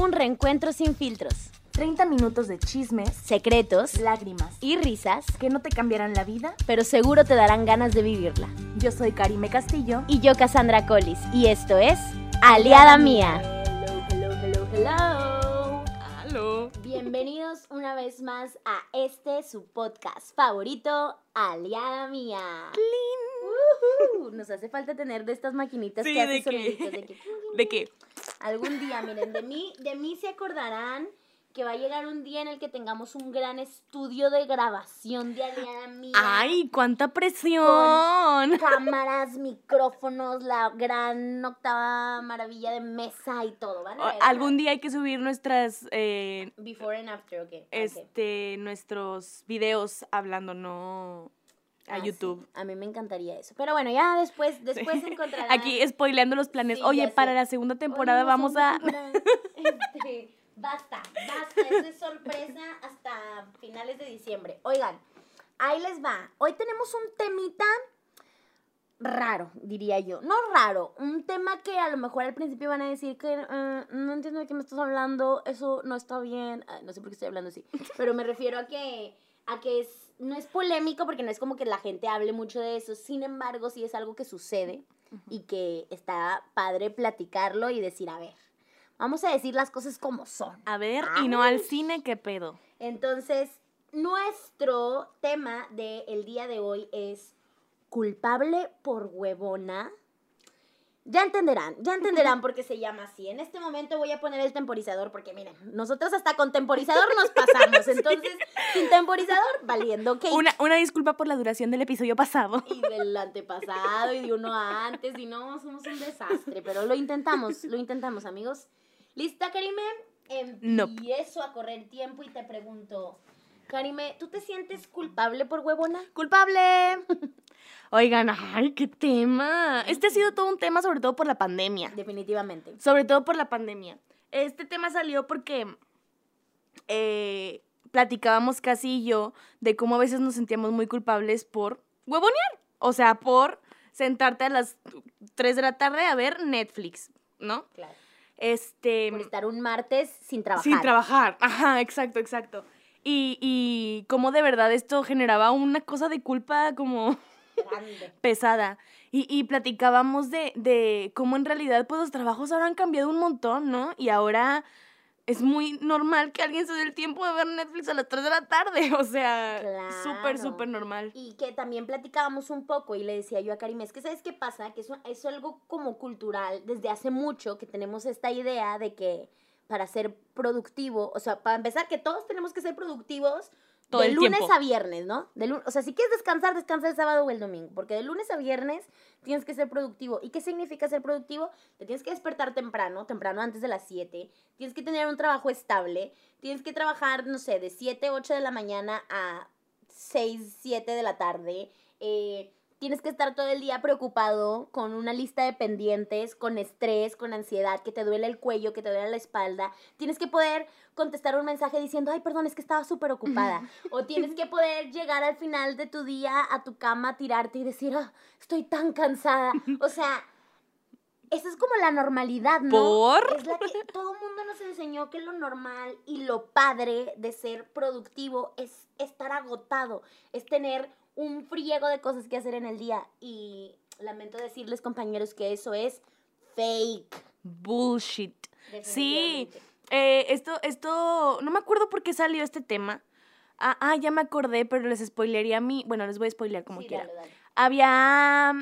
Un reencuentro sin filtros, 30 minutos de chismes, secretos lágrimas, y risas, que no te cambiarán la vida. pero seguro te darán ganas de vivirla. Yo soy Karime Castillo. Y yo, Cassandra Collis, y esto es Aliada Mía. Hello, hello, hello, hello. Bienvenidos una vez más a este su podcast favorito, Aliada Mía. Ujú. Nos hace falta tener de estas maquinitas Sí, que ¿de hacen de que- ¿De qué? Algún día, miren, de mí, de mí se acordarán que va a llegar un día en el que tengamos un gran estudio de grabación de Mía. ¡Ay, cuánta presión! Cámaras, micrófonos, la gran octava maravilla de mesa y todo, ¿vale? Algún día hay que subir nuestras, eh, Before and after, ok. ok. este, nuestros videos hablando, no a Ah, sí, YouTube. A mí me encantaría eso. Pero bueno, ya después, después encontrarán. Aquí spoileando los planes. Sí, Oye, para la segunda temporada Oye, la vamos a... temporada. Este, basta, basta, eso es sorpresa hasta finales de diciembre. Oigan, ahí les va. Hoy tenemos un temita raro, diría yo. No raro, un tema que a lo mejor al principio van a decir que eh, no entiendo de qué me estás hablando, eso no está bien. Ah, no sé por qué estoy hablando así, pero me refiero a que a que es no es polémico porque no es como que la gente hable mucho de eso. Sin embargo, sí es algo que sucede y que está padre platicarlo y decir, a ver, vamos a decir las cosas como son. A ver, y no al cine, ¿qué pedo? Entonces, nuestro tema del día de hoy es culpable por huevona. Ya entenderán, ya entenderán por qué se llama así. En este momento voy a poner el temporizador porque miren, nosotros hasta con temporizador nos pasamos. Entonces, sin temporizador, valiendo, ok. Una, una disculpa por la duración del episodio pasado. Y del antepasado y de uno antes y no, somos un desastre, pero lo intentamos, lo intentamos, amigos. ¿Lista, Karime? Empiezo a correr tiempo y te pregunto, Karime, ¿tú te sientes culpable por huevona? ¡Culpable! Oigan, ay, qué tema. Este ha sido todo un tema, sobre todo por la pandemia. Definitivamente. Sobre todo por la pandemia. Este tema salió porque eh, platicábamos casi y yo de cómo a veces nos sentíamos muy culpables por huevonear. O sea, por sentarte a las 3 de la tarde a ver Netflix, ¿no? Claro. Este. Por estar un martes sin trabajar. Sin trabajar. Ajá, exacto, exacto. Y, y cómo de verdad esto generaba una cosa de culpa como Grande. pesada. Y, y platicábamos de, de cómo en realidad pues los trabajos ahora han cambiado un montón, ¿no? Y ahora es muy normal que alguien se dé el tiempo de ver Netflix a las 3 de la tarde. O sea, súper, Claro. súper normal. Y que también platicábamos un poco y le decía yo a Karim, es que ¿sabes qué pasa? Que eso es algo como cultural desde hace mucho que tenemos esta idea de que para ser productivo, o sea, para empezar que todos tenemos que ser productivos Todo de el lunes tiempo. a viernes, ¿no? De o sea, si quieres descansar, descansa el sábado o el domingo, porque de lunes a viernes tienes que ser productivo. ¿Y qué significa ser productivo? Te tienes que despertar temprano, temprano antes de las 7, tienes que tener un trabajo estable, tienes que trabajar, no sé, de 7, 8 de la mañana a 6, 7 de la tarde. eh, tienes que estar todo el día preocupado con una lista de pendientes, con estrés, con ansiedad, que te duele el cuello, que te duele la espalda. Tienes que poder contestar un mensaje diciendo, ay, perdón, es que estaba súper ocupada. o tienes que poder llegar al final de tu día a tu cama, tirarte y decir, "Ah, estoy tan cansada. O sea, esa es como la normalidad, ¿no? ¿Por? Es la que todo el mundo nos enseñó que lo normal y lo padre de ser productivo es estar agotado, es tener un friego de cosas que hacer en el día. Y lamento decirles, compañeros, que eso es fake. Bullshit. Sí, eh, esto, esto, no me acuerdo por qué salió este tema. Ah, ah, ya me acordé, pero les spoilería a mí. Bueno, les voy a spoilear como Sí, quiera. dale, dale. había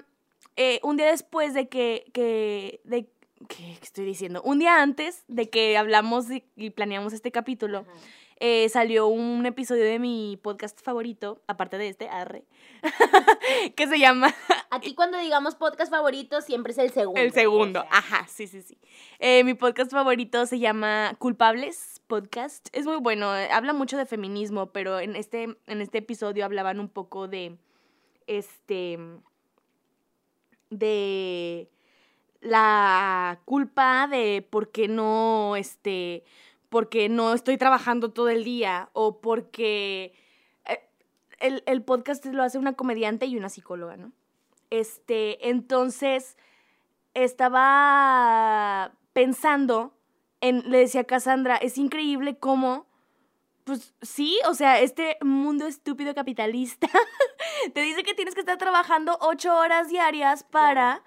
eh, un día después de que, que de, ¿qué estoy diciendo? Un día antes de que hablamos y, y planeamos este capítulo, Ajá. Eh, salió un episodio de mi podcast favorito, aparte de este, arre, que se llama Aquí cuando digamos podcast favorito siempre es el segundo. El Segundo. o sea. Ajá, sí, sí, sí. Eh, mi podcast favorito se llama Culpables Podcast. Es muy bueno, eh, habla mucho de feminismo, pero en este, en este episodio hablaban un poco de, este, de la culpa de por qué no, este, porque no estoy trabajando todo el día o porque eh, el, el podcast lo hace una comediante y una psicóloga, ¿no? Este, entonces estaba pensando en, le decía a Cassandra, es increíble cómo, pues sí, o sea, este mundo estúpido capitalista te dice que tienes que estar trabajando ocho horas diarias para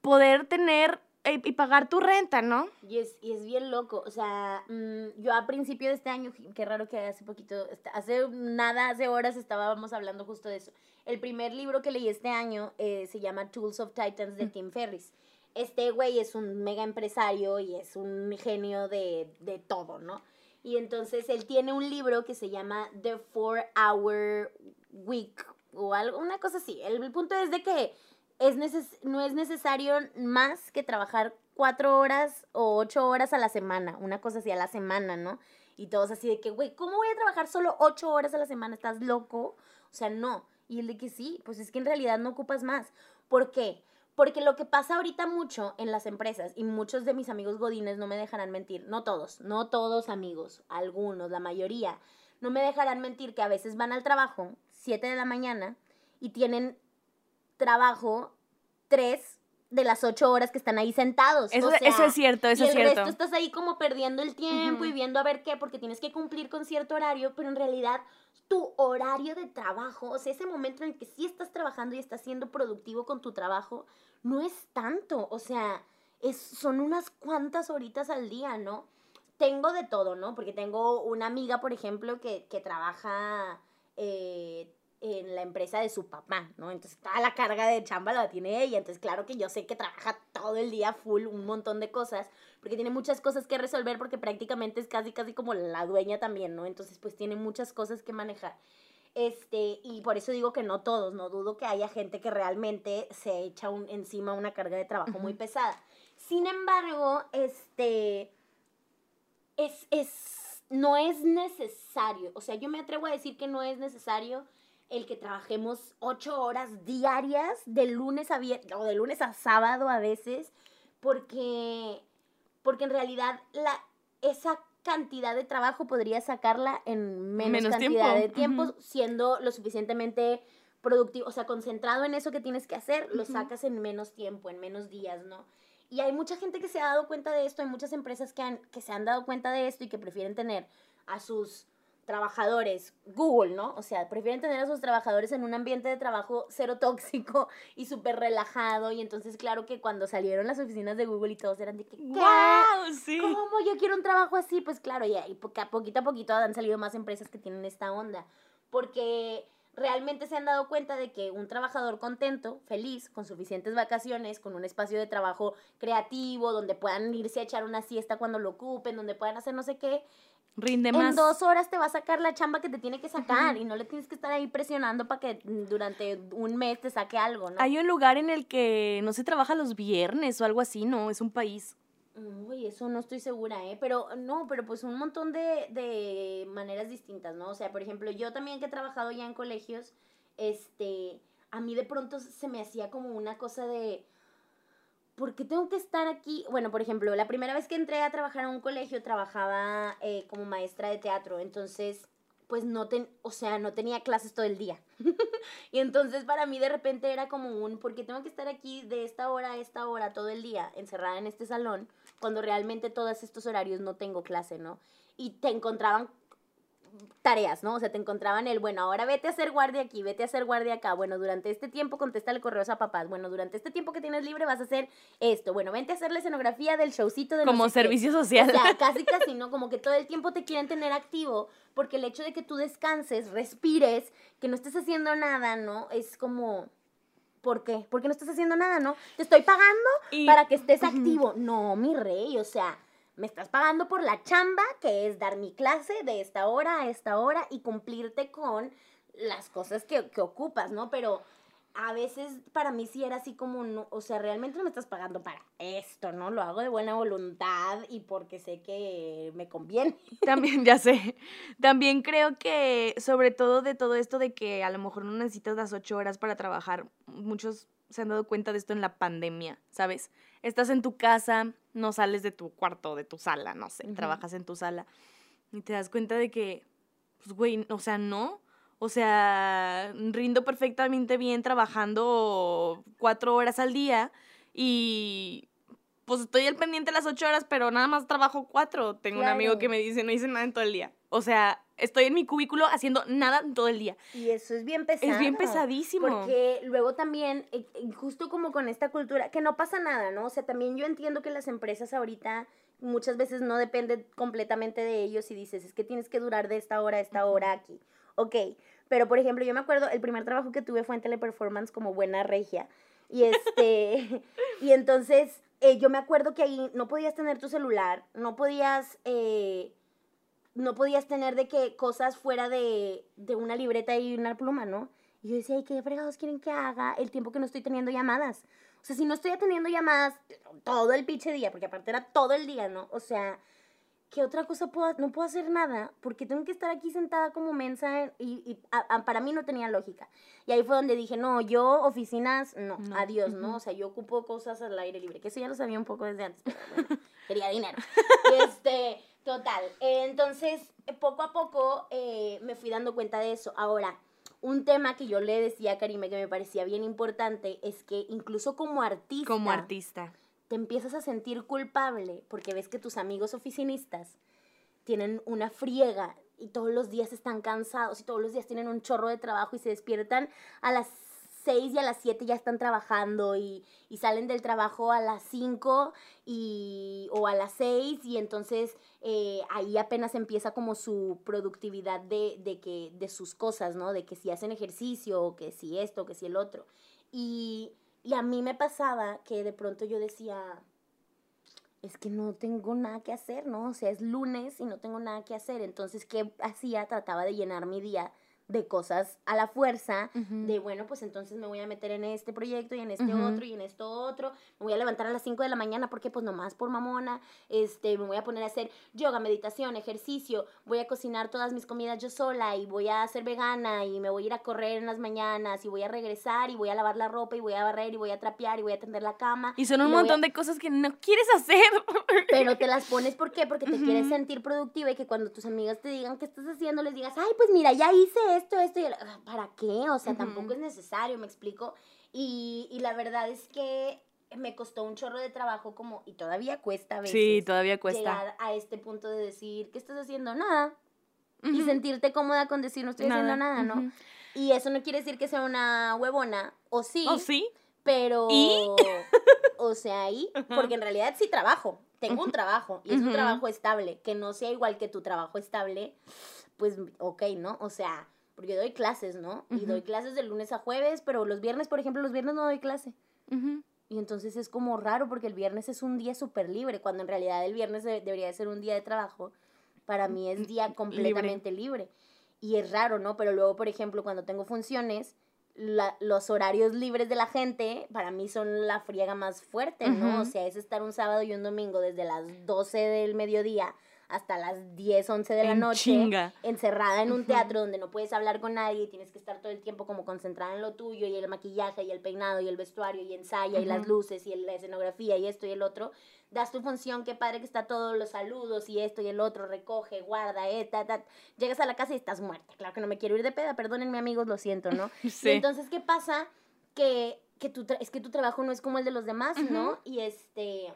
poder tener y pagar tu renta, ¿no? Y es, y es bien loco, o sea, mm, yo a principio de este año, qué raro que hace poquito, hace nada, hace horas estábamos hablando justo de eso. El primer libro que leí este año eh, se llama Tools of Titans de Tim Ferriss. Este güey es un mega empresario y es un genio de, de todo, ¿no? Y entonces él tiene un libro que se llama The Four Hour Week o algo, una cosa así. El, el punto es de que es neces no es necesario más que trabajar cuatro horas o ocho horas a la semana, una cosa así a la semana, ¿no? Y todos así de que, güey, ¿cómo voy a trabajar solo ocho horas a la semana? ¿Estás loco? O sea, no. Y el de que sí, pues es que en realidad no ocupas más. ¿Por qué? Porque lo que pasa ahorita mucho en las empresas, y muchos de mis amigos godines no me dejarán mentir, no todos, no todos amigos, algunos, la mayoría, no me dejarán mentir que a veces van al trabajo, 7 de la mañana, y tienen trabajo tres de las ocho horas que están ahí sentados. Eso, o sea, eso es cierto, eso y es cierto. resto estás ahí como perdiendo el tiempo y viendo a ver qué, porque tienes que cumplir con cierto horario, pero en realidad tu horario de trabajo, o sea, ese momento en el que sí estás trabajando y estás siendo productivo con tu trabajo, no es tanto, o sea, es, son unas cuantas horitas al día, ¿no? Tengo de todo, ¿no? Porque tengo una amiga, por ejemplo, que, que trabaja eh, en la empresa de su papá, ¿no? Entonces toda la carga de chamba la tiene ella. Entonces, claro que yo sé que trabaja todo el día full, un montón de cosas, porque tiene muchas cosas que resolver, porque prácticamente es casi, casi como la dueña también, ¿no? Entonces, pues tiene muchas cosas que manejar. Este, y por eso digo que no todos, no dudo que haya gente que realmente se echa un, encima una carga de trabajo muy pesada. Sin embargo, este, es, es, no es necesario, o sea, yo me atrevo a decir que no es necesario el que trabajemos ocho horas diarias de lunes a viernes, o de lunes a sábado a veces, porque, porque en realidad la, esa cantidad de trabajo podría sacarla en menos, Menos cantidad tiempo, de tiempo, siendo lo suficientemente productivo, o sea, concentrado en eso que tienes que hacer, lo sacas en menos tiempo, en menos días, ¿no? Y hay mucha gente que se ha dado cuenta de esto, hay muchas empresas que, han, que se han dado cuenta de esto y que prefieren tener a sus trabajadores, Google, ¿no? O sea, prefieren tener a sus trabajadores en un ambiente de trabajo cero tóxico y súper relajado. Y entonces, claro que cuando salieron las oficinas de Google y todos eran de que. ¡Wow! Sí. ¿Cómo yo quiero un trabajo así? Pues claro, y, y poquito a poquito han salido más empresas que tienen esta onda. Porque realmente se han dado cuenta de que un trabajador contento, feliz, con suficientes vacaciones, con un espacio de trabajo creativo, donde puedan irse a echar una siesta cuando lo ocupen, donde puedan hacer no sé qué, Rinde en más. dos horas te va a sacar la chamba que te tiene que sacar y no le tienes que estar ahí presionando para que durante un mes te saque algo, ¿no? Hay un lugar en el que no se trabaja los viernes o algo así, ¿no? Es un país. Uy, eso no estoy segura, ¿eh? Pero no, pero pues un montón de, de maneras distintas, ¿no? O sea, por ejemplo, yo también que he trabajado ya en colegios, este, a mí de pronto se me hacía como una cosa de, ¿por qué tengo que estar aquí? Bueno, por ejemplo, la primera vez que entré a trabajar a un colegio trabajaba eh, como maestra de teatro, entonces, pues no ten, o sea, no tenía clases todo el día. y entonces para mí de repente era como un, ¿por qué tengo que estar aquí de esta hora a esta hora todo el día encerrada en este salón cuando realmente todos estos horarios no tengo clase, ¿no? Y te encontraban tareas, ¿no? O sea, te encontraban el, bueno, ahora vete a hacer guardia aquí, vete a hacer guardia acá, bueno, durante este tiempo contéstale correos a papás, bueno, durante este tiempo que tienes libre vas a hacer esto, bueno, vente a hacer la escenografía del showcito de no Como sé qué. servicio social. O sea, casi casi, ¿no? Como que todo el tiempo te quieren tener activo, porque el hecho de que tú descanses, respires, que no estés haciendo nada, ¿no? Es como, ¿por qué? Porque no estás haciendo nada, ¿no? Te estoy pagando Y- para que estés activo. No, mi rey, o sea, me estás pagando por la chamba, que es dar mi clase de esta hora a esta hora y cumplirte con las cosas que, que ocupas, ¿no? Pero a veces para mí sí era así como, no, o sea, realmente no me estás pagando para esto, ¿no? Lo hago de buena voluntad y porque sé que me conviene. También, ya sé. También creo que, sobre todo de todo esto de que a lo mejor no necesitas las ocho horas para trabajar, muchos se han dado cuenta de esto en la pandemia, ¿sabes? Estás en tu casa, no sales de tu cuarto, de tu sala, no sé, trabajas en tu sala y te das cuenta de que, pues, güey, o sea, no. O sea, rindo perfectamente bien trabajando cuatro horas al día y pues estoy al pendiente las ocho horas, pero nada más trabajo cuatro. Tengo un amigo que me dice, no hice nada en todo el día. O sea, estoy en mi cubículo haciendo nada en todo el día. Y eso es bien pesado. Es bien pesadísimo. Porque luego también, eh, eh, justo como con esta cultura, que no pasa nada, ¿no? O sea, también yo entiendo que las empresas ahorita muchas veces no dependen completamente de ellos y dices, es que tienes que durar de esta hora a esta hora aquí. Ok, pero por ejemplo, yo me acuerdo, el primer trabajo que tuve fue en teleperformance como buena regia. Y este, y entonces eh, yo me acuerdo que ahí no podías tener tu celular, no podías, eh, no podías tener de que cosas fuera de, de una libreta y una pluma, ¿no? Y yo decía, ¿y qué fregados quieren que haga el tiempo que no estoy teniendo llamadas? O sea, si no estoy atendiendo llamadas todo el pinche día, porque aparte era todo el día, ¿no? O sea, ¿qué otra cosa puedo, no puedo hacer nada? Porque tengo que estar aquí sentada como mensa en- y, y a- a- para mí no tenía lógica. Y ahí fue donde dije, no, yo oficinas, no, No. adiós, ¿no? O sea, yo ocupo cosas al aire libre, que eso ya lo sabía un poco desde antes, pero bueno, quería dinero. Este, total. eh, entonces, eh, poco a poco eh, me fui dando cuenta de eso. Ahora, un tema que yo le decía a Karime que me parecía bien importante es que incluso como artista, Como artista. Te empiezas a sentir culpable porque ves que tus amigos oficinistas tienen una friega y todos los días están cansados y todos los días tienen un chorro de trabajo y se despiertan a las 6 y a las 7 ya están trabajando y, y salen del trabajo a las 5 y, o a las 6 y entonces eh, ahí apenas empieza como su productividad de, de, que, de sus cosas, ¿no? De que si hacen ejercicio o que si esto, que si el otro. Y, y a mí me pasaba que de pronto yo decía, es que no tengo nada que hacer, ¿no? O sea, es lunes y no tengo nada que hacer. Entonces, ¿qué hacía? Trataba de llenar mi día de cosas a la fuerza, de bueno, pues entonces me voy a meter en este proyecto y en este otro y en esto otro, me voy a levantar a las 5 de la mañana porque pues nomás por mamona, este, me voy a poner a hacer yoga, meditación, ejercicio, voy a cocinar todas mis comidas yo sola y voy a ser vegana y me voy a ir a correr en las mañanas y voy a regresar y voy a lavar la ropa y voy a barrer y voy a trapear y voy a tender la cama. Y son un a- montón de cosas que no quieres hacer. pero te las pones, ¿por qué? Porque te quieres sentir productiva y que cuando tus amigas te digan qué estás haciendo, les digas, ay, pues mira, ya hice esto, esto y el-". Ah, ¿Para qué? O sea, tampoco es necesario, me explico. Y, y la verdad es que me costó un chorro de trabajo como, y todavía cuesta a veces. Sí, todavía cuesta. Llegar a este punto de decir, ¿qué estás haciendo? Nada. Y sentirte cómoda con decir, no estoy haciendo nada, ¿no? Ujú. Y eso no quiere decir que sea una huevona, o sí, ¿Oh, sí? pero... ¿Y? O sea, ahí, Ajá. porque en realidad sí trabajo, tengo un trabajo y es un trabajo estable, que no sea igual que tu trabajo estable, pues ok, ¿no? O sea, porque doy clases, ¿no? Y doy clases de lunes a jueves, pero los viernes, por ejemplo, los viernes no doy clase. Y entonces es como raro porque el viernes es un día súper libre, cuando en realidad el viernes de- debería de ser un día de trabajo. Para mí es día completamente libre. Y es raro, ¿no? Pero luego, por ejemplo, cuando tengo funciones, la- los horarios libres de la gente para mí son la friega más fuerte, ¿no? Ujú. O sea, es estar un sábado y un domingo desde las 12 del mediodía hasta las 10, 11 de la En noche chinga. encerrada en un teatro donde no puedes hablar con nadie y tienes que estar todo el tiempo como concentrada en lo tuyo y el maquillaje y el peinado y el vestuario y ensaya y las luces y la escenografía y esto y el otro, das tu función, qué padre que está todos los saludos y esto y el otro, recoge, guarda, eh, ta, ta. llegas a la casa y estás muerta. Claro que no me quiero ir de peda, perdónenme amigos, lo siento, ¿no? Sí. entonces, ¿qué pasa? Que, que tu es que tu trabajo no es como el de los demás, ¿no? Y este,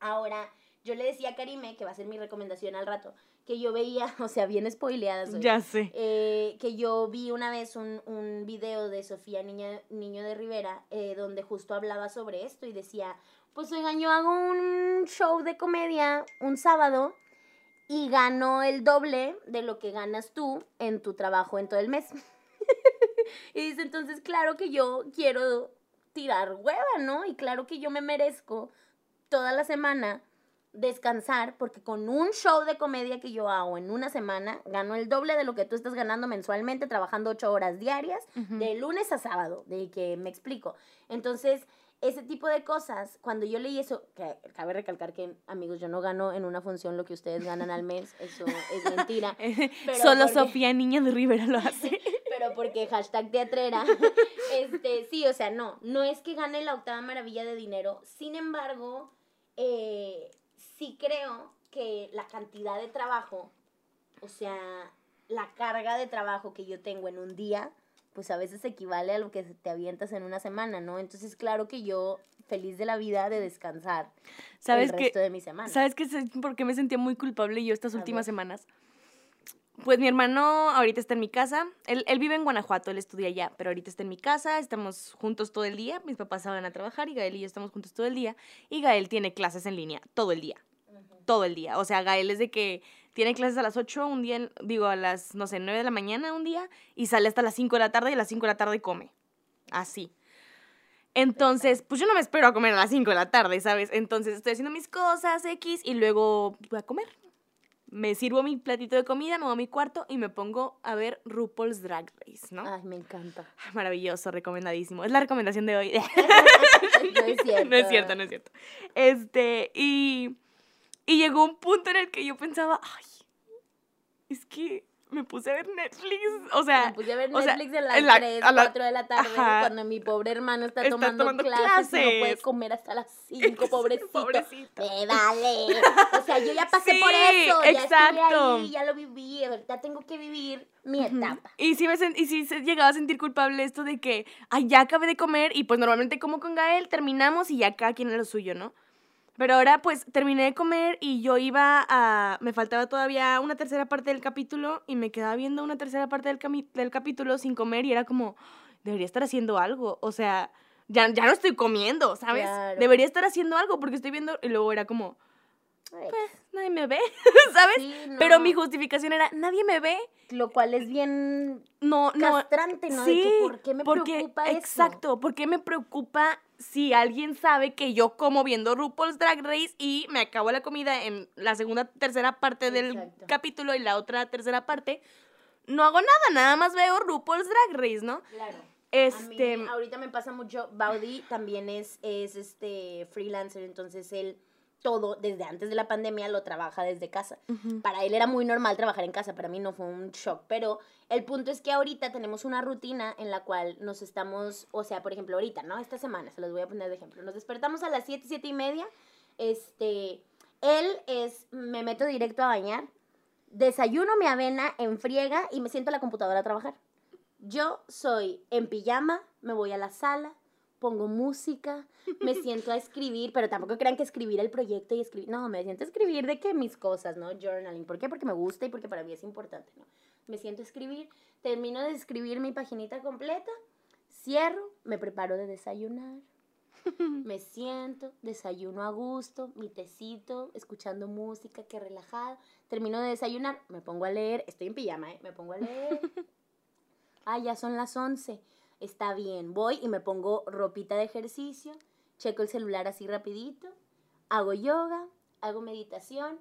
ahora, yo le decía a Karime, que va a ser mi recomendación al rato, que yo veía, o sea, bien spoileada soy, Ya sé. eh, que yo vi una vez un, un video de Sofía Niña, Niño de Rivera, eh, donde justo hablaba sobre esto y decía, pues oigan, yo hago un show de comedia un sábado y gano el doble de lo que ganas tú en tu trabajo en todo el mes. y dice, entonces, claro que yo quiero tirar hueva, ¿no? Y claro que yo me merezco toda la semana descansar porque con un show de comedia que yo hago en una semana gano el doble de lo que tú estás ganando mensualmente trabajando ocho horas diarias Ujú. de lunes a sábado, de que me explico. Entonces, ese tipo de cosas, cuando yo leí eso, que cabe recalcar que, amigos, yo no gano en una función lo que ustedes ganan al mes, eso es mentira. Pero Solo porque- Sofía Niña de Rivera lo hace. pero porque hashtag teatrera. Este, sí, o sea, no, no es que gane la octava maravilla de dinero. Sin embargo, eh, sí creo que la cantidad de trabajo, o sea, la carga de trabajo que yo tengo en un día, pues a veces equivale a lo que te avientas en una semana, ¿no? Entonces, claro que yo feliz de la vida de descansar ¿Sabes el resto de mi semana. ¿Sabes qué? por qué me sentía muy culpable yo estas A últimas ver. semanas? Pues mi hermano ahorita está en mi casa. Él, él vive en Guanajuato, él estudia allá, pero ahorita está en mi casa. Estamos juntos todo el día. Mis papás van a trabajar y Gael y yo estamos juntos todo el día. Y Gael tiene clases en línea todo el día. Todo el día. O sea, Gael es de que tiene clases a las 8 un día, digo, a las, no sé, 9 de la mañana un día y sale hasta las 5 de la tarde y a las 5 de la tarde come. Así. Entonces, pues yo no me espero a comer a las 5 de la tarde, ¿sabes? Entonces estoy haciendo mis cosas X y luego voy a comer. Me sirvo mi platito de comida, me voy a mi cuarto y me pongo a ver RuPaul's Drag Race, ¿no? Ay, me encanta. Maravilloso, recomendadísimo. Es la recomendación de hoy. no es cierto. no es cierto, no es cierto. Este, y, y llegó un punto en el que yo pensaba, ay, es que me puse a ver Netflix. O sea, Me puse a ver o sea, Netflix a las en la- 3, a la- 4 de la tarde, Ajá. cuando mi pobre hermano está, Está tomando, tomando clases, y no puede comer hasta las 5, pobrecito. Pobrecito. Me vale. O sea, yo ya pasé Sí, por eso, ya exacto. estuve ahí, ya lo viví, ahorita tengo que vivir mi etapa. Y sí, me y se llegaba a sentir culpable esto de que, ay, ya acabé de comer y pues normalmente como con Gael, terminamos y ya cada quien a lo suyo, ¿no? Pero ahora pues terminé de comer y yo iba a... Me faltaba todavía una tercera parte del capítulo y me quedaba viendo una tercera parte del, cami- del capítulo sin comer y era como, debería estar haciendo algo. O sea, ya, ya no estoy comiendo, ¿sabes? Claro. Debería estar haciendo algo porque estoy viendo... Y luego era como, Ay, nadie me ve, ¿sabes? sí, Pero mi justificación era, nadie me ve, Lo cual es bien no, no. castrante, ¿no? de que, ¿por qué me porque- preocupa eso? Exacto, ¿por qué me preocupa si alguien sabe que yo como viendo RuPaul's Drag Race y me acabo la comida en la segunda, tercera parte del Exacto. capítulo y la otra tercera parte? No hago nada, nada más veo RuPaul's Drag Race, ¿no? Claro. Este, A mí ahorita me pasa mucho, Baudi también es, es este freelancer, entonces él todo desde antes de la pandemia lo trabaja desde casa. Para él era muy normal trabajar en casa, para mí no fue un shock, pero el punto es que ahorita tenemos una rutina en la cual nos estamos, o sea, por ejemplo, ahorita, ¿no? Esta semana, se los voy a poner de ejemplo, nos despertamos a las 7, 7 y media, este, él es, me meto directo a bañar, desayuno mi avena en friega y me siento a la computadora a trabajar. Yo soy en pijama, me voy a la sala, pongo música, me siento a escribir, pero tampoco crean que escribir el proyecto y escribir, no, me siento a escribir de que mis cosas, ¿no? Journaling. ¿Por qué? Porque me gusta y porque para mí es importante, ¿no? Me siento a escribir, termino de escribir mi paginita completa, cierro, me preparo de desayunar, me siento, desayuno a gusto, mi tecito, escuchando música, que relajada. Termino de desayunar, me pongo a leer, estoy en pijama, ¿eh? Me pongo a leer. Ah, ya son las 11. Está bien, voy y me pongo ropita de ejercicio, checo el celular así rapidito, hago yoga, hago meditación.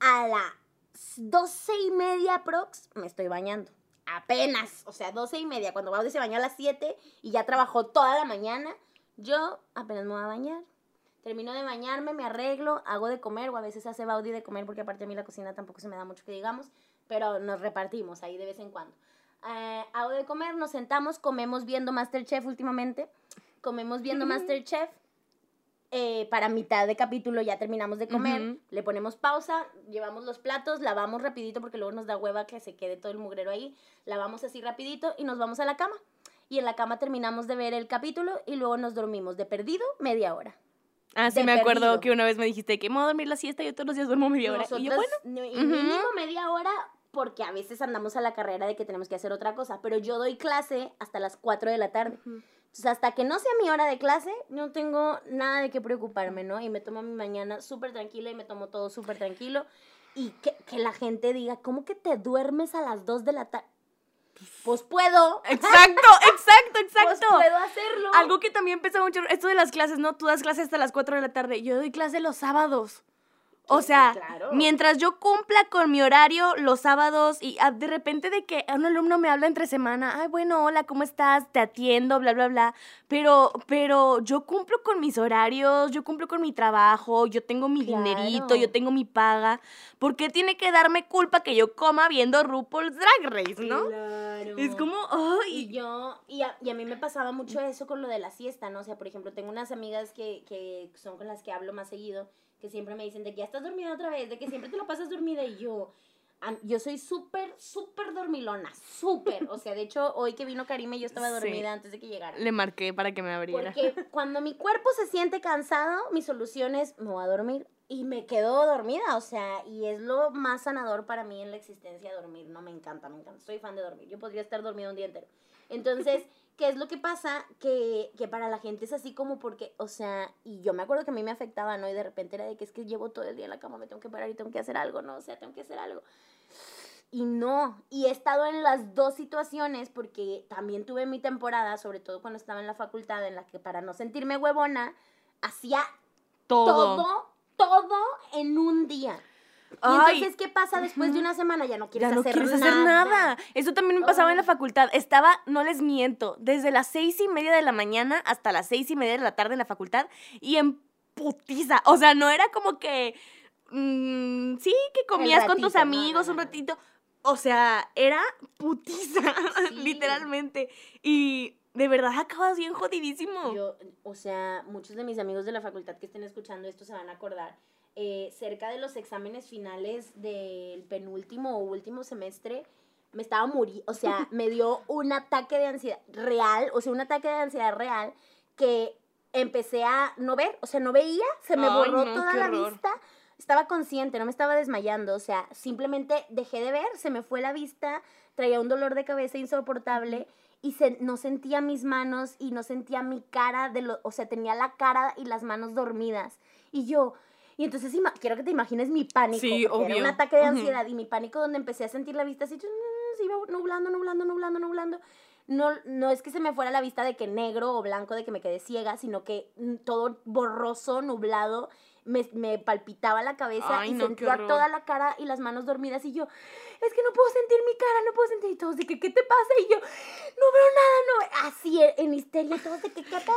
A las doce y media prox me estoy bañando. Apenas, o sea, doce y media. Cuando Baudi se bañó a las 7 y ya trabajó toda la mañana, yo apenas me voy a bañar. Termino de bañarme, me arreglo, hago de comer, o a veces hace Baudi de comer, porque aparte a mí la cocina tampoco se me da mucho que digamos, pero nos repartimos ahí de vez en cuando. Eh, hago de comer, nos sentamos, comemos viendo Masterchef últimamente, comemos viendo Masterchef. eh, para mitad de capítulo ya terminamos de comer, le ponemos pausa, llevamos los platos, lavamos rapidito porque luego nos da hueva que se quede todo el mugrero ahí, lavamos así rapidito y nos vamos a la cama. Y en la cama terminamos de ver el capítulo y luego nos dormimos de perdido media hora. Ah, sí, me acuerdo perdido. que una vez me dijiste que me voy a dormir la siesta y yo todos los días duermo media hora. Nosotros, y yo, bueno, no, y Ujú. mínimo media hora porque a veces andamos a la carrera de que tenemos que hacer otra cosa, pero yo doy clase hasta las 4 de la tarde. Entonces, hasta que no sea mi hora de clase, no tengo nada de qué preocuparme, ¿no? Y me tomo mi mañana súper tranquila y me tomo todo súper tranquilo. Y que, que la gente diga, ¿cómo que te duermes a las 2 de la tarde? Pues puedo. exacto, exacto, Pues exacto. puedo hacerlo. Algo que también pesa mucho, esto de las clases, ¿no? Tú das clases hasta las 4 de la tarde. Yo doy clase los sábados. O sea, claro. mientras yo cumpla con mi horario los sábados y ah, de repente de que un alumno me habla entre semana, ay, bueno, hola, ¿cómo estás? Te atiendo, bla, bla, bla. Pero, pero yo cumplo con mis horarios, yo cumplo con mi trabajo, yo tengo mi Claro. dinerito, yo tengo mi paga. ¿Por qué tiene que darme culpa que yo coma viendo RuPaul's Drag Race, no? Claro. Es como, Y ay, yo, y a, y a mí me pasaba mucho eso con lo de la siesta, ¿no? O sea, por ejemplo, tengo unas amigas que, que son con las que hablo más seguido, que siempre me dicen de que ya estás dormida otra vez, de que siempre te lo pasas dormida y yo, yo soy súper, súper dormilona, súper. O sea, de hecho, hoy que vino Karime yo estaba Sí. dormida antes de que llegara. Le marqué para que me abriera. Porque cuando mi cuerpo se siente cansado, mi solución es me voy a dormir y me quedo dormida, o sea, y es lo más sanador para mí en la existencia dormir, no me encanta, me encanta, soy fan de dormir, yo podría estar dormida un día entero. Entonces, ¿qué es lo que pasa? Que, que para la gente es así como porque, o sea, y yo me acuerdo que a mí me afectaba, ¿no? Y de repente era de que es que llevo todo el día en la cama, me tengo que parar y tengo que hacer algo, ¿no? O sea, tengo que hacer algo. Y no, y he estado en las dos situaciones porque también tuve mi temporada, sobre todo cuando estaba en la facultad, en la que para no sentirme huevona, hacía todo. todo, todo en un día. Y entonces, ¿qué pasa después de una semana? Ya no quieres ya no hacer quieres nada. hacer nada. Eso también me pasaba en la facultad. Estaba, no les miento, desde las seis y media de la mañana hasta las seis y media de la tarde en la facultad y en putiza. O sea, no era como que, mm, sí, que comías con tus no, amigos no, un ratito. O sea, era putiza, Sí. literalmente. Y de verdad acabas bien jodidísimo. Yo, o sea, muchos de mis amigos de la facultad que estén escuchando esto se van a acordar. Eh, cerca de los exámenes finales del penúltimo o último semestre, me estaba muriendo, o sea, me dio un ataque de ansiedad real, o sea, un ataque de ansiedad real que empecé a no ver, o sea, no veía, se me Ay, borró no, toda la horror. vista, estaba consciente, no me estaba desmayando, o sea, simplemente dejé de ver, se me fue la vista, traía un dolor de cabeza insoportable y se, no sentía mis manos y no sentía mi cara, de lo, o sea, tenía la cara y las manos dormidas. Y yo, y entonces quiero que te imagines mi pánico, Sí, porque era un obvio. ataque de ansiedad y mi pánico donde empecé a sentir la vista así, se iba nublando, nublando, nublando, nublando. No, no es que se me fuera la vista de que negro o blanco, de que me quedé ciega, sino que mm, todo borroso, nublado, me, me palpitaba la cabeza Ay, y no, sentía toda la cara y las manos dormidas y yo, es que no puedo sentir mi cara, no puedo sentir y todos de que, ¿qué te pasa? Y yo, no veo nada, no. Así en- histeria, todos de que, ¿qué pasa?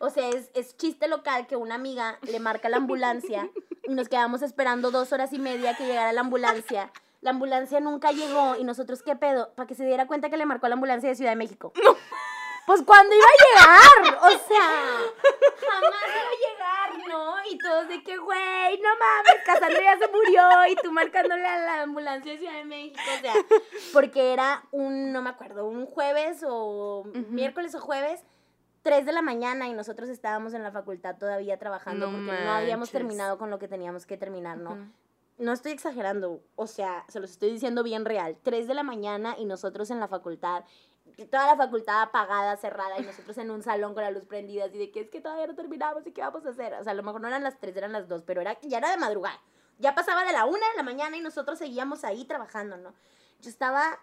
O sea, es, es chiste local que una amiga le marca la ambulancia y nos quedamos esperando dos horas y media que llegara la ambulancia. La ambulancia nunca llegó y nosotros, ¿qué pedo? Para que se diera cuenta que le marcó la ambulancia de Ciudad de México. Pues cuando iba a llegar, o sea, jamás iba a llegar, ¿no? Y todos de que, güey, no mames, Cassandra ya se murió y tú marcándole a la ambulancia de Ciudad de México, o sea, porque era un, no me acuerdo, un jueves o miércoles o jueves, 3 de la mañana y nosotros estábamos en la facultad todavía trabajando No porque no habíamos manches. terminado con lo que teníamos que terminar, ¿no? Ujú. No estoy exagerando, o sea, se los estoy diciendo bien real. 3 de la mañana y nosotros en la facultad, toda la facultad apagada, cerrada, y nosotros en un salón con la luz prendida, así de que es que todavía no terminamos y qué vamos a hacer. O sea, a lo mejor no eran las 3, eran las 2, pero era, ya era de madrugada. Ya pasaba de la 1 de la mañana y nosotros seguíamos ahí trabajando, ¿no? Yo estaba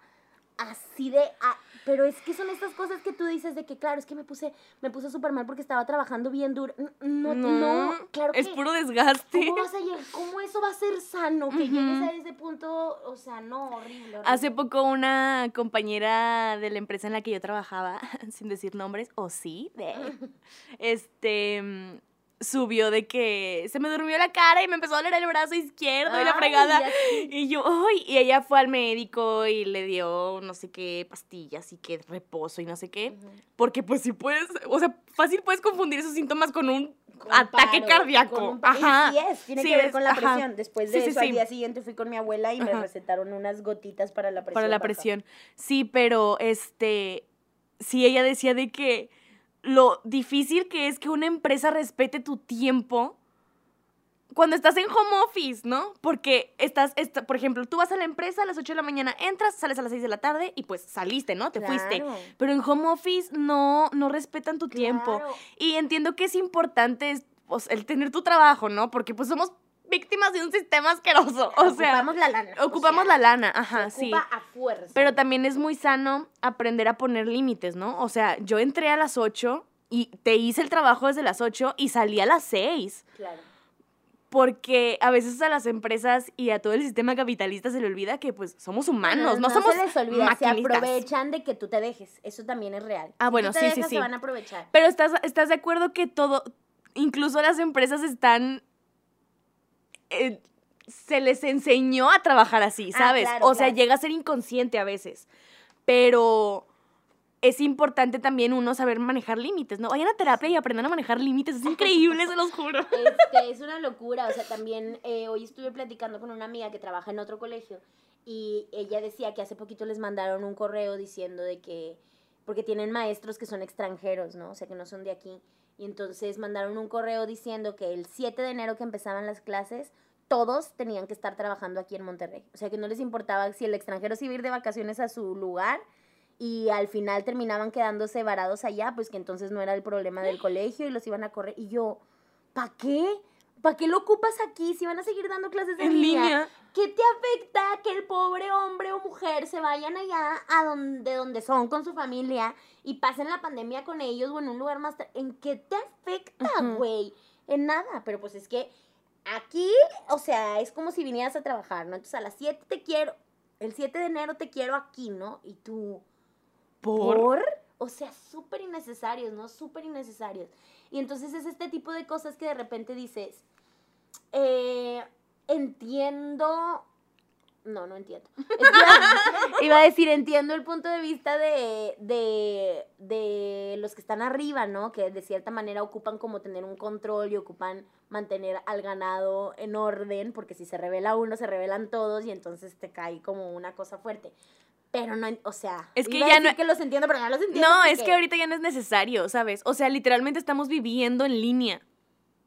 así de... ah, pero es que son estas cosas que tú dices de que, claro, es que me puse, me puse súper mal porque estaba trabajando bien duro. No, no, no, claro que... Es puro desgaste. ¿Cómo vas a llegar? ¿Cómo eso va a ser sano? Que llegues a ese punto, o sea, no, horrible. horrible. Hace poco una compañera de la empresa en la que yo trabajaba, sin decir nombres, o sí, de, este, subió de que se me durmió la cara y me empezó a doler el brazo izquierdo y la fregada. Y yo, ay, y ella fue al médico y le dio no sé qué pastillas y qué reposo y no sé qué. Porque pues sí puedes, o sea, fácil puedes confundir esos síntomas con un Con ataque paro, cardíaco. con Ajá. Sí es, tiene Sí que ver es, con la ajá. presión. Después de Sí, eso, sí. al día siguiente fui con mi abuela y me recetaron unas gotitas para la presión. para la baja. presión. Sí, pero este, sí, ella decía de que lo difícil que es que una empresa respete tu tiempo cuando estás en home office, ¿no? Porque estás, por ejemplo, tú vas a la empresa a las 8 de la mañana, entras, sales a las 6 de la tarde y pues saliste, ¿no? Te fuiste. Pero en home office no, no respetan tu tiempo. Y entiendo que es importante pues, el tener tu trabajo, ¿no? Porque pues somos víctimas de un sistema asqueroso. O sea, ocupamos la lana. o ocupamos sea, la lana, ajá, se sí. ocupa a fuerza. Pero también es muy sano aprender a poner límites, ¿no? O sea, yo entré a las 8 y te hice el trabajo desde las 8 y salí a las 6. Claro. Porque a veces a las empresas y a todo el sistema capitalista se le olvida que pues somos humanos, no, somos se les olvida, se aprovechan de que tú te dejes. Eso también es real. Ah, Si bueno, tú te sí, sí, dejas, sí. Se van a aprovechar. Pero estás, estás de acuerdo que todo, incluso las empresas están... eh, se les enseñó a trabajar así, Ah, ¿sabes? claro, o sea, claro. llega a ser inconsciente a veces. Pero es importante también uno saber manejar límites, ¿no? Vayan a terapia y aprendan a manejar límites, es increíble, se los juro. Este, es una locura, o sea, también eh, hoy estuve platicando con una amiga que trabaja en otro colegio y ella decía que hace poquito les mandaron un correo diciendo de que, porque tienen maestros que son extranjeros, ¿no? O sea, que no son de aquí. Y entonces mandaron un correo diciendo que el 7 de enero que empezaban las clases, todos tenían que estar trabajando aquí en Monterrey. O sea, que no les importaba si el extranjero se iba a ir de vacaciones a su lugar y al final terminaban quedándose varados allá, pues que entonces no era el problema del colegio y los iban a correr. Y yo, ¿para qué? ¿Para qué lo ocupas aquí si van a seguir dando clases en, En línea. ¿Qué te afecta que el pobre hombre o mujer se vayan allá a donde, donde son con su familia y pasen la pandemia con ellos o en un lugar más... ¿En qué te afecta, güey? En nada, pero pues es que aquí, o sea, es como si vinieras a trabajar, ¿no? Entonces a las 7 te quiero, el 7 de enero te quiero aquí, ¿no? Y tú... Por... ¿Por? O sea, súper innecesarios, ¿no? Súper innecesarios. Y entonces es este tipo de cosas que de repente dices, eh, entiendo... No, no entiendo. Iba, a decir, entiendo el punto de vista de, de, de los que están arriba, ¿no? Que de cierta manera ocupan como tener un control y ocupan mantener al ganado en orden, porque si se revela uno, se revelan todos y entonces te cae como una cosa fuerte. Pero no, o sea, Es que ya no- que los entiendo, pero no los entiendo. No, es que ahorita ya no es necesario, ¿sabes? O sea, literalmente estamos viviendo en línea.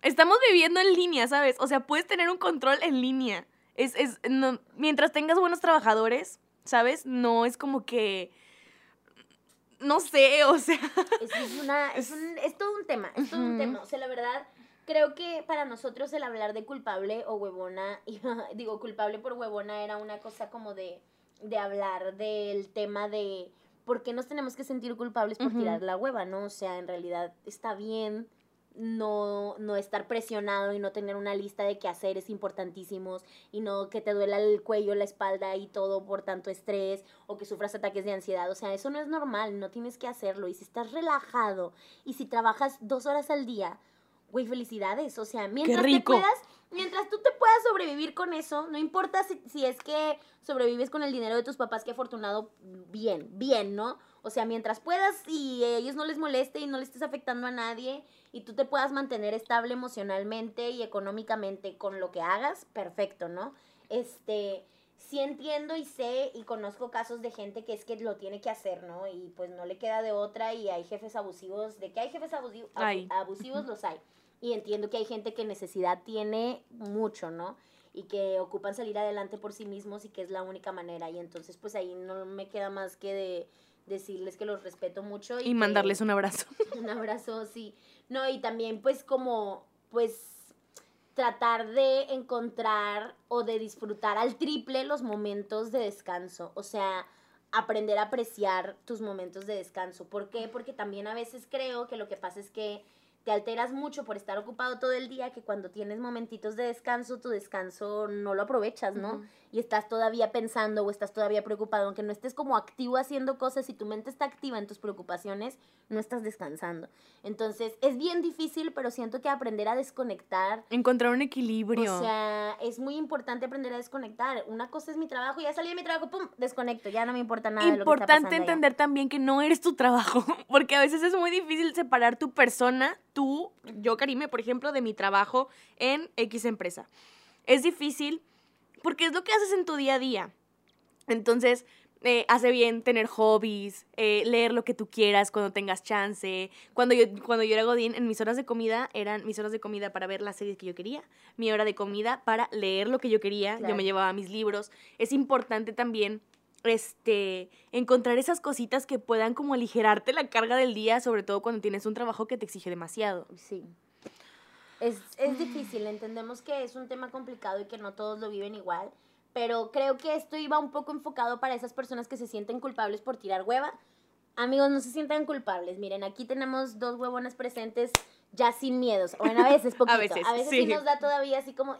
Estamos viviendo en línea, ¿sabes? O sea, puedes tener un control en línea. Es, es, no, mientras tengas buenos trabajadores, ¿sabes? No es como que... No sé, o sea... Es, es una, es, un- es todo un tema, es todo un tema. O sea, la verdad, creo que para nosotros el hablar de culpable o huevona, digo, culpable por huevona era una cosa como de, de hablar del tema de por qué nos tenemos que sentir culpables por tirar la hueva, ¿no? O sea, en realidad está bien no, no estar presionado y no tener una lista de quehaceres importantísimos y no que te duela el cuello, la espalda y todo por tanto estrés o que sufras ataques de ansiedad. O sea, eso no es normal, no tienes que hacerlo. Y si estás relajado y si trabajas dos horas al día, güey, felicidades. O sea, mientras te puedas, mientras tú te puedas sobrevivir con eso, no importa si, si es que sobrevives con el dinero de tus papás, que afortunado, bien, bien, ¿no? O sea, mientras puedas y a ellos no les moleste y no le estés afectando a nadie y tú te puedas mantener estable emocionalmente y económicamente con lo que hagas, perfecto, ¿no? Este, sí entiendo y sé y conozco casos de gente que es que lo tiene que hacer, ¿no? Y pues no le queda de otra y hay jefes abusivos, de que hay jefes abusi- abu- Hay. abusivos, los hay. Y entiendo que hay gente que necesidad tiene mucho, ¿no? Y que ocupan salir adelante por sí mismos y que es la única manera. Y entonces pues ahí no me queda más que de decirles que los respeto mucho. Y, Y que- mandarles un abrazo. un abrazo, sí. No, y también pues como, pues tratar de encontrar o de disfrutar al triple los momentos de descanso. O sea, aprender a apreciar tus momentos de descanso. ¿Por qué? Porque también a veces creo que lo que pasa es que te alteras mucho por estar ocupado todo el día, que cuando tienes momentitos de descanso, tu descanso no lo aprovechas, ¿no? Ujú. Y estás todavía pensando o estás todavía preocupado, aunque no estés como activo haciendo cosas, si tu mente está activa en tus preocupaciones, no estás descansando. Entonces, es bien difícil, pero siento que aprender a desconectar Encontrar un equilibrio. o sea, es muy importante aprender a desconectar. Una cosa es mi trabajo, ya salí de mi trabajo, pum, desconecto, ya no me importa nada de lo que está Importante allá. entender también que no eres tu trabajo, porque a veces es muy difícil separar tu persona, tú, yo Karime, por ejemplo, de mi trabajo en X empresa. Es difícil porque es lo que haces en tu día a día. Entonces, eh, hace bien tener hobbies, eh, leer lo que tú quieras cuando tengas chance. Cuando yo, cuando yo era Godín, en mis horas de comida eran mis horas de comida para ver las series que yo quería, mi hora de comida para leer lo que yo quería. Yo me llevaba mis libros. Es importante también este, encontrar esas cositas que puedan como aligerarte la carga del día, sobre todo cuando tienes un trabajo que te exige demasiado. Sí. Es, es difícil, entendemos que es un tema complicado y que no todos lo viven igual, pero creo que esto iba un poco enfocado para esas personas que se sienten culpables por tirar hueva. Amigos, no se sientan culpables. Miren, aquí tenemos dos huevones presentes ya sin miedos. Bueno, a veces poquito. a veces, veces, sí. sí. nos da todavía así como...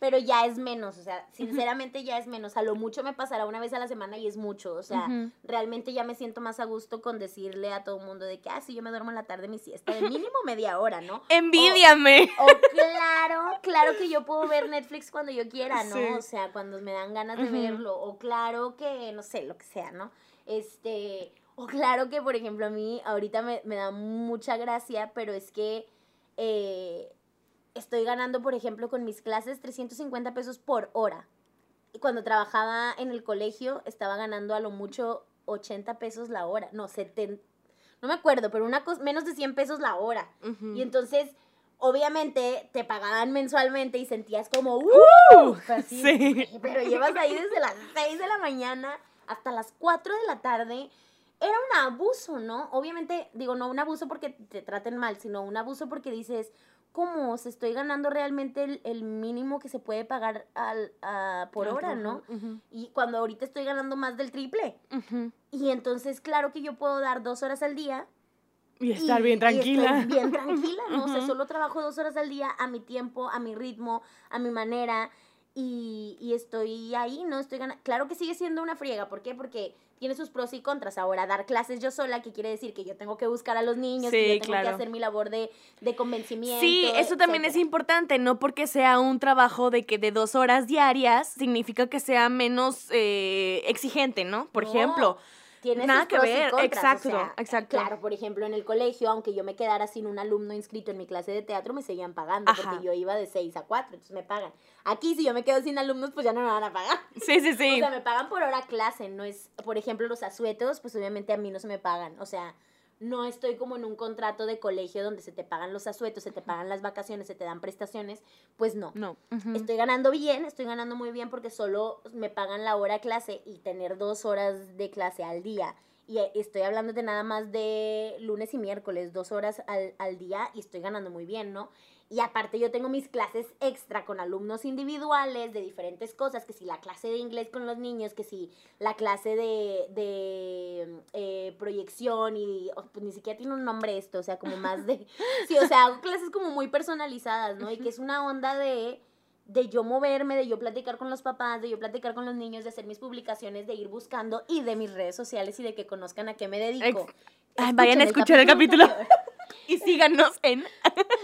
Pero ya es menos, o sea, sinceramente ya es menos. A lo mucho me pasará una vez a la semana y es mucho. O sea, realmente ya me siento más a gusto con decirle a todo el mundo de que, ah, sí, yo me duermo en la tarde mi siesta, de mínimo media hora, ¿no? Envidiame. O claro, claro que yo puedo ver Netflix cuando yo quiera, ¿no? Sí. O sea, cuando me dan ganas de verlo. O claro que, no sé, lo que sea, ¿no? Este, O claro que, por ejemplo, a mí ahorita me, me da mucha gracia, pero es que eh, estoy ganando, por ejemplo, con mis clases 350 pesos por hora. Y cuando trabajaba en el colegio estaba ganando a lo mucho 80 pesos la hora. No, 70. No me acuerdo, pero una menos de 100 pesos la hora. Ujú. Y entonces, obviamente, te pagaban mensualmente y sentías como, ¡uh! Así, sí. Pero llevas ahí desde las 6 de la mañana hasta las 4 de la tarde. Era un abuso, ¿no? Obviamente, digo, no un abuso porque te traten mal, sino un abuso porque dices, ¿cómo? Se estoy ganando realmente el, el mínimo que se puede pagar al, a- por hora, ¿no? Y cuando ahorita estoy ganando más del triple. Y entonces, claro que yo puedo dar dos horas al día Y estar y- bien tranquila. bien tranquila, ¿no? O sea, solo trabajo dos horas al día a mi tiempo, a mi ritmo, a mi manera. Y, y estoy ahí, ¿no? Estoy ganando. Claro que sigue siendo una friega. ¿Por qué? Porque tiene sus pros y contras. Ahora, dar clases yo sola, que quiere decir que yo tengo que buscar a los niños, que yo tengo claro. que hacer mi labor de, de convencimiento. Sí, eso también es importante, no porque sea un trabajo de que de dos horas diarias significa que sea menos eh, exigente, ¿no? Por No, ejemplo, Tiene Nada sus que pros y ver, contras, o exacto, sea, exacto. Claro, por ejemplo, en el colegio, aunque yo me quedara sin un alumno inscrito en mi clase de teatro, me seguían pagando Ajá. porque yo iba de 6 a 4, entonces me pagan. Aquí, si yo me quedo sin alumnos, pues ya no me van a pagar. sí, sí, sí. O sea, me pagan por hora clase, no es, por ejemplo, los asuetos, pues obviamente a mí no se me pagan. O sea, no estoy como en un contrato de colegio donde se te pagan los asuetos, se te pagan las vacaciones, se te dan prestaciones, pues no. no. Estoy ganando bien, estoy ganando muy bien porque solo me pagan la hora clase y tener dos horas de clase al día. Y eh, estoy hablando de nada más de lunes y miércoles, dos horas al, al día y estoy ganando muy bien, ¿no? Y aparte yo tengo mis clases extra con alumnos individuales de diferentes cosas, que si la clase de inglés con los niños, que si la clase de, de eh, proyección y oh, pues ni siquiera tiene un nombre esto, o sea, como más de... Sí, o sea, hago clases como muy personalizadas, ¿no? Y que es una onda de de yo moverme, de yo platicar con los papás, de yo platicar con los niños, de hacer mis publicaciones, de ir buscando y de mis redes sociales y de que conozcan a qué me dedico. Ex- Ay, vayan a escuchar el capítulo. Y síganos en...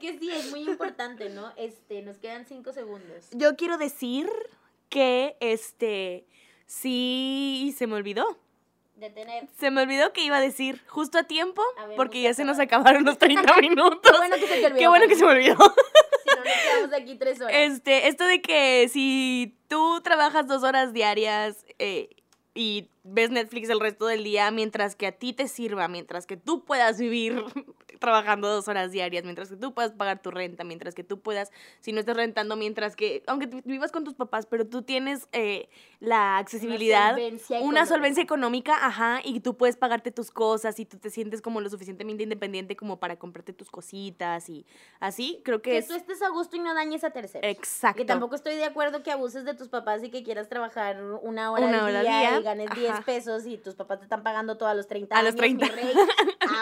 que sí, es muy importante, ¿no? Este, nos quedan cinco segundos. Yo quiero decir que, este, sí, se me olvidó. De tener... Se me olvidó que iba a decir justo a tiempo, porque ya se nos acabaron los 30 minutos. Qué bueno que se te olvidó. Qué bueno que se me olvidó. Si no, nos quedamos aquí tres horas. Este, esto de que si tú trabajas dos horas diarias eh, y ves Netflix el resto del día mientras que a ti te sirva, mientras que tú puedas vivir trabajando dos horas diarias, mientras que tú puedas pagar tu renta, mientras que tú puedas, si no estás rentando, mientras que, aunque vivas con tus papás, pero tú tienes eh, la accesibilidad, solvencia una solvencia económica, ajá, y tú puedes pagarte tus cosas y tú te sientes como lo suficientemente independiente como para comprarte tus cositas y así, creo que, Que es... tú estés a gusto y no dañes a terceros. Exacto. Que tampoco estoy de acuerdo que abuses de tus papás y que quieras trabajar una hora, Una al, hora día día, y ganes 10 ajá. pesos y tus papás te están pagando todos a los 30 A años. los 30. mi rey.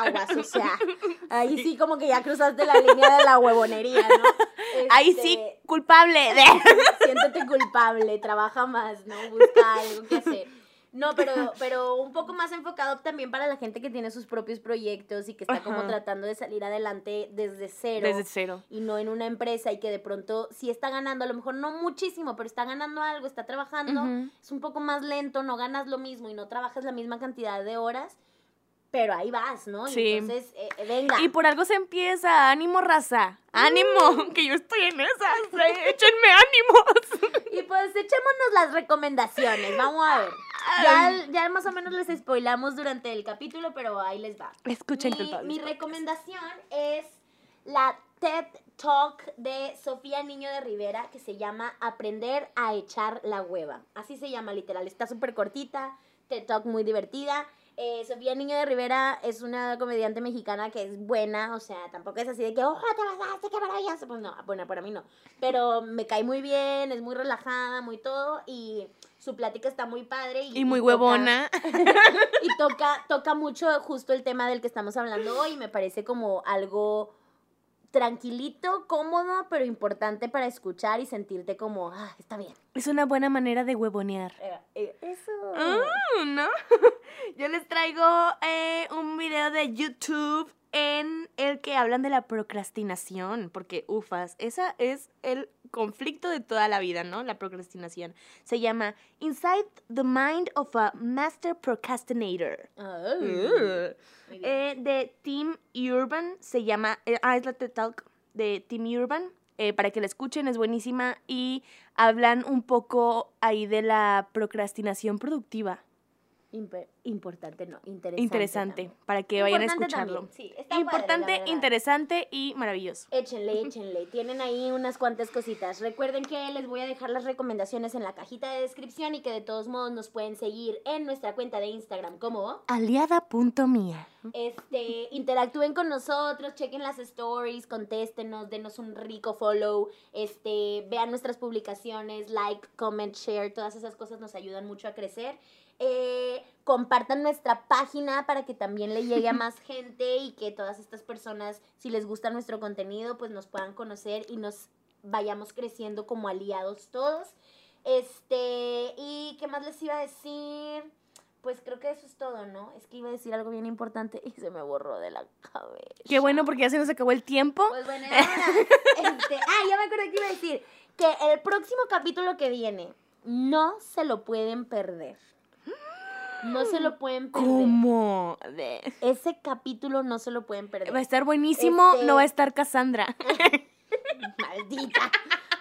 Aguas, o sea. Ahí sí como que ya cruzaste la línea de la huevonería, ¿no? Ahí Este, sí, culpable. de- Siéntete culpable, trabaja más, ¿no? Busca algo que hacer. No, pero, pero un poco más enfocado también para la gente que tiene sus propios proyectos y que está como tratando de salir adelante desde cero Desde cero. y no en una empresa y que de pronto sí está ganando, a lo mejor no muchísimo, pero está ganando algo, está trabajando, es un poco más lento, no ganas lo mismo y no trabajas la misma cantidad de horas, pero ahí vas, ¿no? Y Sí. entonces, eh, eh, venga. Y por algo se empieza. Ánimo, raza. Ánimo. Que yo estoy en esas. Échenme ánimos. Y pues echémonos las recomendaciones, vamos a ver. Ya, ya más o menos les spoilamos durante el capítulo, pero ahí les va. Escuchen mi, total. mi recomendación es la TED Talk de Sofía Niño de Rivera que se llama Aprender a echar la hueva. Así se llama literal. Está súper cortita, TED Talk muy divertida. Eh, Sofía Niño de Rivera es una comediante mexicana que es buena, o sea, tampoco es así de que, oh, te pasaste, qué maravilloso. Pues no, bueno, para mí no. Pero me cae muy bien, es muy relajada, muy todo, y su plática está muy padre. Y, Y muy toca- huevona. y toca, toca mucho justo el tema del que estamos hablando hoy. Me parece como algo tranquilito, cómodo, pero importante para escuchar y sentirte como, ah, está bien. Es una buena manera de huevonear. Eh, eh, eso. Mm, ¿No? Yo les traigo eh, un video de YouTube en el que hablan de la procrastinación, porque ufas, esa es el conflicto de toda la vida, ¿no? La procrastinación. Se llama Inside the Mind of a Master Procrastinator. Uh. muy bien. Eh, de Team Urban, se llama, eh, ah, es la TED Talk de Team Urban, eh, para que la escuchen, es buenísima, y hablan un poco ahí de la procrastinación productiva. Impe- importante, no, interesante. Interesante, también. para que vayan a Importante escucharlo. también, sí, está Importante, interesante y maravilloso. Échenle, échenle. Tienen ahí unas cuantas cositas. Recuerden que les voy a dejar las recomendaciones en la cajita de descripción y que de todos modos nos pueden seguir en nuestra cuenta de Instagram como Aliada.mía. este interactúen con nosotros, chequen las stories, contéstenos, denos un rico follow, este, vean nuestras publicaciones, like, comment, share, todas esas cosas nos ayudan mucho a crecer. Eh, compartan nuestra página para que también le llegue a más gente y que todas estas personas, si les gusta nuestro contenido, pues nos puedan conocer y nos vayamos creciendo como aliados todos. Este, y qué más les iba a decir? Pues creo que eso es todo, ¿no? Es que iba a decir algo bien importante y se me borró de la cabeza. Qué bueno porque ya se nos acabó el tiempo. Pues bueno, ahora, este, ah, ya me acordé que iba a decir que el próximo capítulo que viene no se lo pueden perder. No se lo pueden perder. ¿Cómo? Ese capítulo no se lo pueden perder. Va a estar buenísimo, Este- no va a estar Cassandra. Maldita.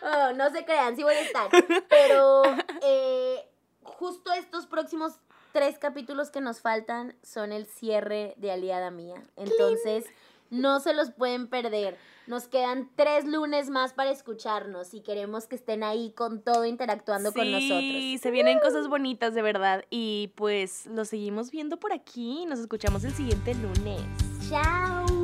Oh, no se crean, sí voy a estar. Pero eh, justo estos próximos tres capítulos que nos faltan son el cierre de Aliada Mía. Entonces, no se los pueden perder. Nos quedan tres lunes más para escucharnos y queremos que estén ahí con todo interactuando con nosotros. Sí, se vienen cosas bonitas de verdad. Y pues lo seguimos viendo por aquí. Nos escuchamos el siguiente lunes. Chao.